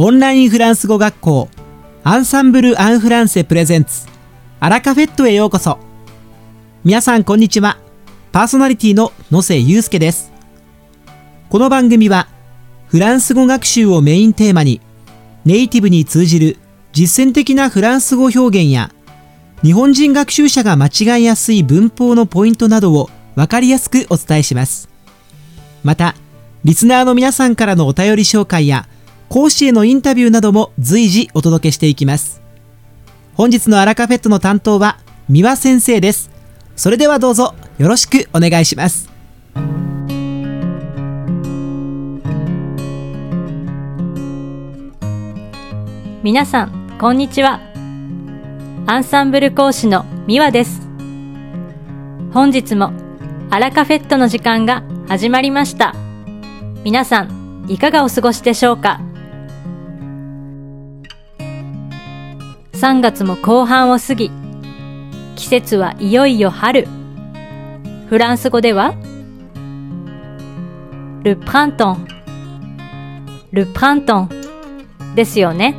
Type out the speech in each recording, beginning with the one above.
オンラインフランス語学校アンサンブル・アン・フランセプレゼンツアラカフェットへようこそ。皆さんこんにちは。パーソナリティの野瀬祐介です。この番組はフランス語学習をメインテーマにネイティブに通じる実践的なフランス語表現や日本人学習者が間違いやすい文法のポイントなどを分かりやすくお伝えします。またリスナーの皆さんからのお便り紹介や講師へのインタビューなども随時お届けしていきます。本日のアラカフェットの担当は三輪先生です。それではどうぞよろしくお願いします。皆さんこんにちは。アンサンブル講師のミワです。本日もアラカフェットの時間が始まりました。皆さんいかがお過ごしでしょうか？3月も後半を過ぎ季節はいよいよ春。フランス語ではルプラントンルプラントンですよね。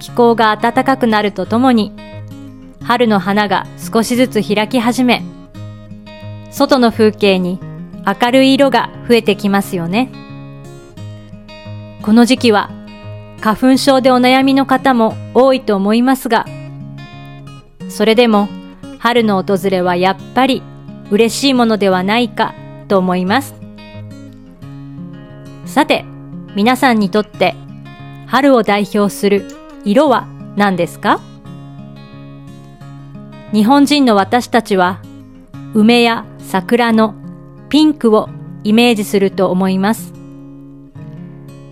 気候が暖かくなるとともに春の花が少しずつ開き始め外の風景に明るい色が増えてきますよね。この時期は花粉症でお悩みの方も多いと思いますがそれでも春の訪れはやっぱり嬉しいものではないかと思いますさて皆さんにとって春を代表する色は何ですか？日本人の私たちは梅や桜のピンクをイメージすると思います。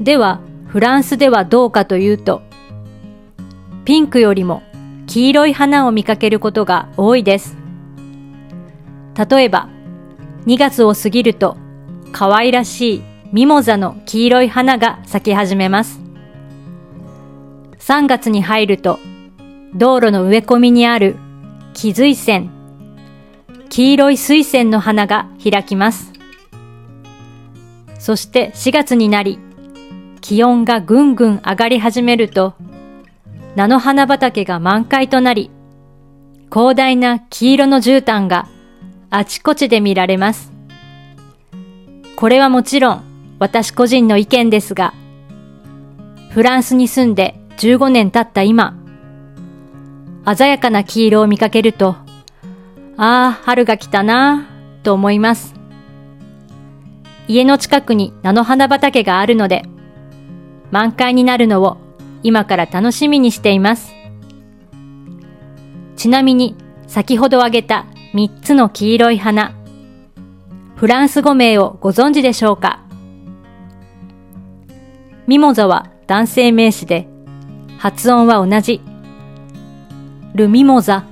では、フランスではどうかというと、ピンクよりも黄色い花を見かけることが多いです。例えば、2月を過ぎると可愛らしいミモザの黄色い花が咲き始めます。3月に入ると道路の植え込みにある木髄線、黄色い水仙の花が開きます。そして4月になり、気温がぐんぐん上がり始めると、菜の花畑が満開となり、広大な黄色の絨毯があちこちで見られます。これはもちろん私個人の意見ですが、フランスに住んで15年経った今、鮮やかな黄色を見かけると、ああ、春が来たなぁ、と思います。家の近くに菜の花畑があるので、満開になるのを今から楽しみにしています。ちなみに、先ほど挙げた3つの黄色い花、フランス語名をご存知でしょうか？ミモザは男性名詞で、発音は同じ。ルミモザ、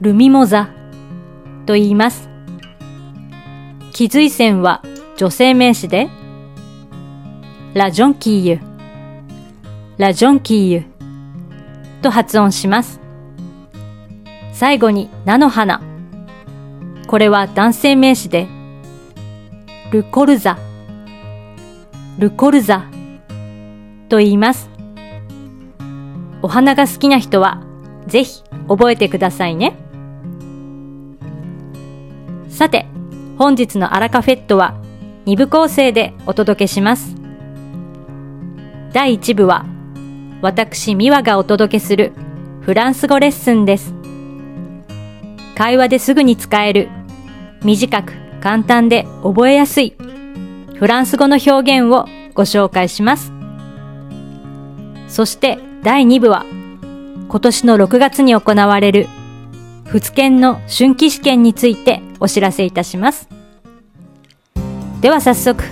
ルミモザと言います。気髄線は女性名詞で、ラジョンキーユ、ラジョンキーユと発音します。最後に菜の花。これは男性名詞で、ルコルザ、ルコルザと言います。お花が好きな人はぜひ覚えてくださいね。さて、本日のアラカフェットは2部構成でお届けします。第1部は、私、ミワがお届けするフランス語レッスンです。会話ですぐに使える、短く簡単で覚えやすいフランス語の表現をご紹介します。そして第2部は、今年の6月に行われる仏研の春季試験についてお知らせいたします。では早速、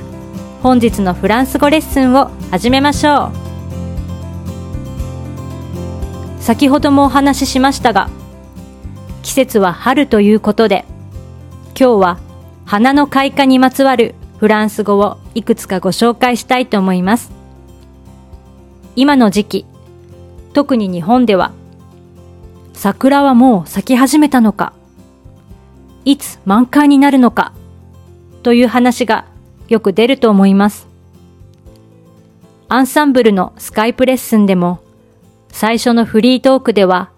本日のフランス語レッスンを始めましょう。先ほどもお話ししましたが、季節は春ということで、今日は花の開花にまつわるフランス語をいくつかご紹介したいと思います。今の時期、特に日本では桜はもう咲き始めたのかいつ満開になるのかという話がよく出ると思います。アンサンブルのスカイプレッスンでも、最初のフリートークでは、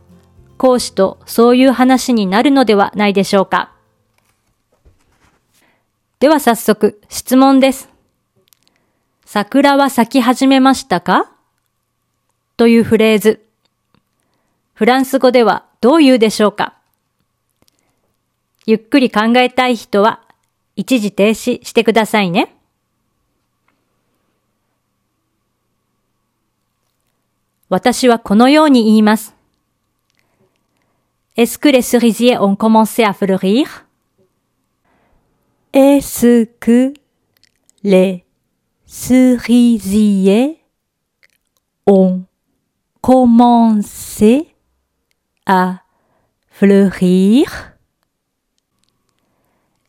講師とそういう話になるのではないでしょうか。では早速、質問です。桜は咲き始めましたか？というフレーズ。フランス語ではどう言うでしょうか？ゆっくり考えたい人は一時停止してくださいね。私はこのように言います。Est-ce que les cerisiers ont commencé à fleurir? Est-ce que les cerisiers ont commencé à fleurir?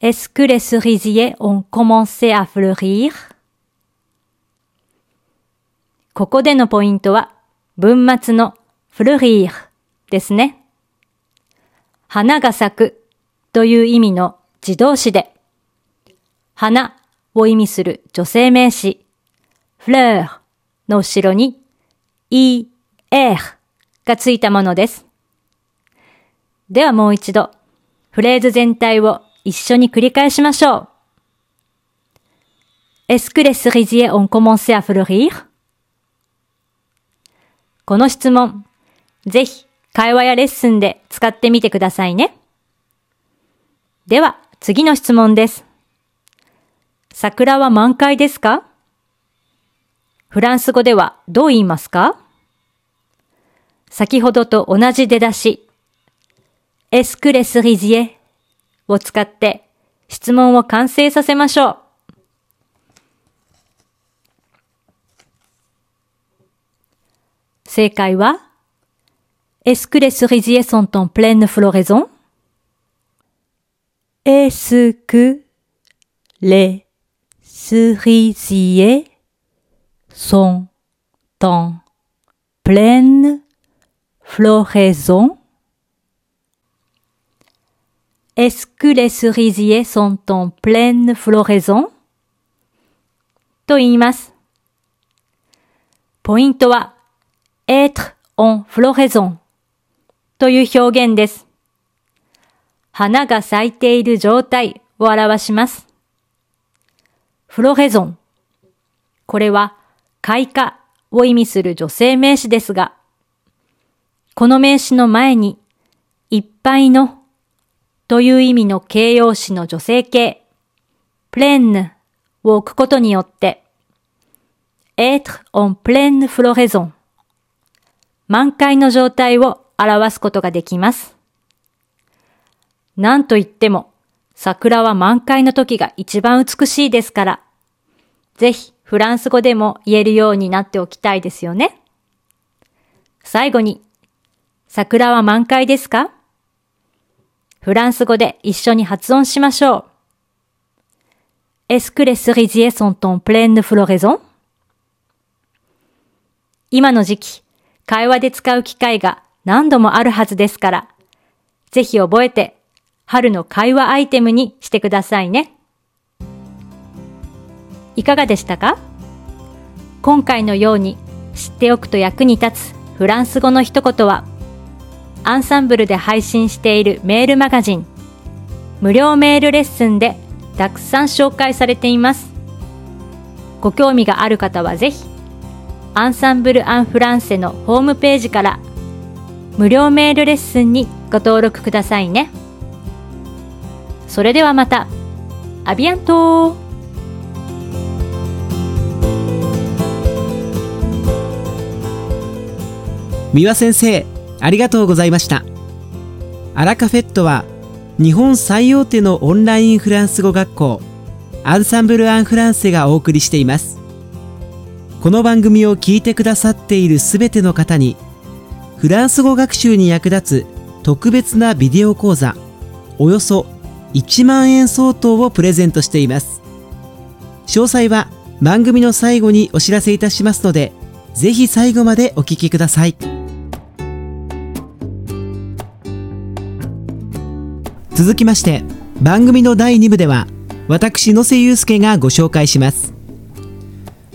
Est-ce que les cerisiers ont commencé à fleurir? ここでのポイントは文末のフルリーですね。花が咲くという意味の自動詞で、花を意味する女性名詞、フレーの後ろに、イエーがついたものです。ではもう一度、フレーズ全体を一緒に繰り返しましょう。Est-ce que les cerisiers ont commencé à fleurir? この質問、ぜひ会話やレッスンで使ってみてくださいね。では、次の質問です。桜は満開ですか？フランス語ではどう言いますか？先ほどと同じ出だし、エスクレスリジエを使って質問を完成させましょう。正解は Est-ce que les cerisiers sont en pleine floraison? Est-ce que les cerisiers sont en pleine floraison? Est-ce que les cerisiers sont en pleine floraison? と言います。ポイントは être en floraison という表現です。花が咲いている状態を表します。フロレゾン。これは開花を意味する女性名詞ですが、この名詞の前にいっぱいのという意味の形容詞の女性形、プレンヌを置くことによって、être en pleine floraison 満開の状態を表すことができます。なんといっても、桜は満開の時が一番美しいですから、ぜひフランス語でも言えるようになっておきたいですよね。最後に、桜は満開ですか？フランス語で一緒に発音しましょう。Est-ce que les cerisiers sont en pleine floraison? 今の時期、会話で使う機会が何度もあるはずですから、ぜひ覚えて春の会話アイテムにしてくださいね。いかがでしたか？今回のように知っておくと役に立つフランス語の一言は、アンサンブルで配信しているメールマガジン、無料メールレッスンでたくさん紹介されています。ご興味がある方はぜひアンサンブル・アン・フランセのホームページから無料メールレッスンにご登録くださいね。それではまた。アビアント三輪先生、ありがとうございました。アラカフェットは日本最大手のオンラインフランス語学校アンサンブル・アン・フランセがお送りしています。この番組を聞いてくださっているすべての方にフランス語学習に役立つ特別なビデオ講座およそ1万円相当をプレゼントしています詳細は番組の最後にお知らせいたしますのでぜひ最後までお聞きください続きまして番組の第2部では私野瀬祐介がご紹介します。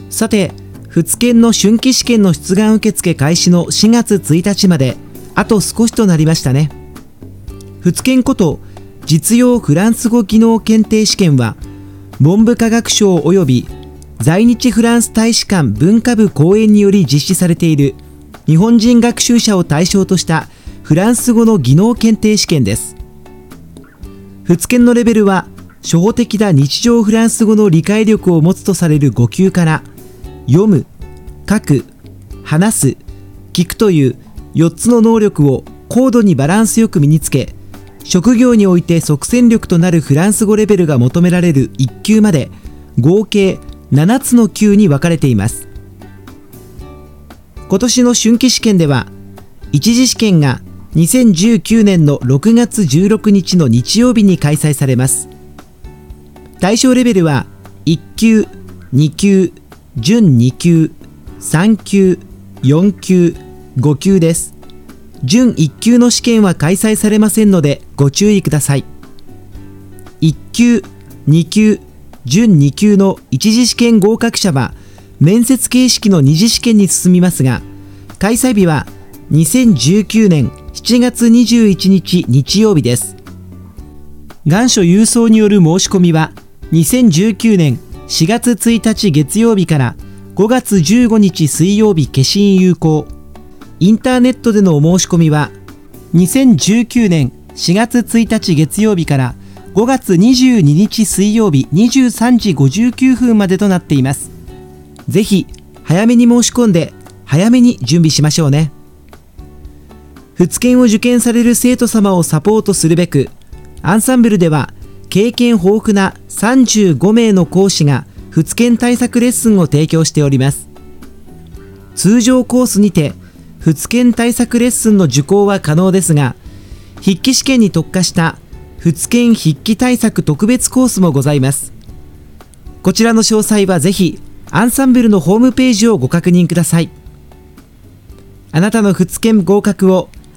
さて仏研の春季試験の出願受付開始の4月1日まであと少しとなりましたね。仏研こと実用フランス語技能検定試験は文部科学省及び在日フランス大使館文化部講演により実施されている日本人学習者を対象としたフランス語の技能検定試験です。仏研のレベルは初歩的な日常フランス語の理解力を持つとされる5級から読む、書く、話す、聞くという4つの能力を高度にバランスよく身につけ職業において即戦力となるフランス語レベルが求められる1級まで合計7つの級に分かれています。今年の春季試験では一次試験が2019年の6月16日の日曜日に開催されます。対象レベルは1級2級準2級3級4級5級です。準1級の試験は開催されませんのでご注意ください。1級2級準2級の一次試験合格者は面接形式の二次試験に進みますが開催日は2019年7月21日日曜日です。願書郵送による申し込みは2019年4月1日月曜日から5月15日水曜日消印有効。インターネットでのお申し込みは2019年4月1日月曜日から5月22日水曜日23時59分までとなっています。ぜひ早めに申し込んで早めに準備しましょうね。仏研を受験される生徒様をサポートするべくアンサンブルでは経験豊富な35名の講師が仏研対策レッスンを提供しております。通常コースにて仏研対策レッスンの受講は可能ですが筆記試験に特化した仏研筆記対策特別コースもございます。こちらの詳細はぜひアンサンブルのホームページをご確認ください。あなたの仏研合格を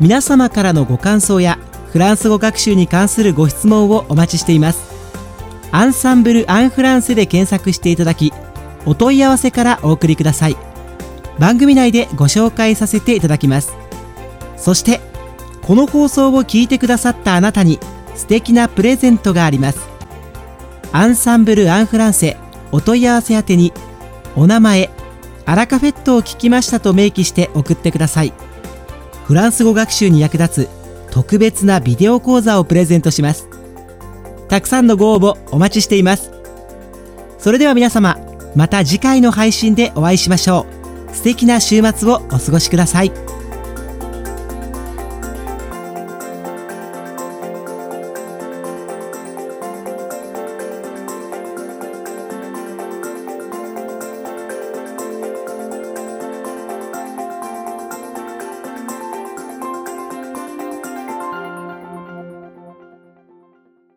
皆様からのご感想やフランス語学習に関するご質問をお待ちしています。アンサンブル・アン・フランセで検索していただきお問い合わせからお送りください。番組内でご紹介させていただきます。そしてこの放送を聞いてくださったあなたに素敵なプレゼントがあります。アンサンブル・アン・フランセお問い合わせ宛てにお名前アラカフェットを聞きましたと明記して送ってください。フランス語学習に役立つ特別なビデオ講座をプレゼントします。たくさんのご応募お待ちしています。それでは皆様また次回の配信でお会いしましょう。素敵な週末をお過ごしください。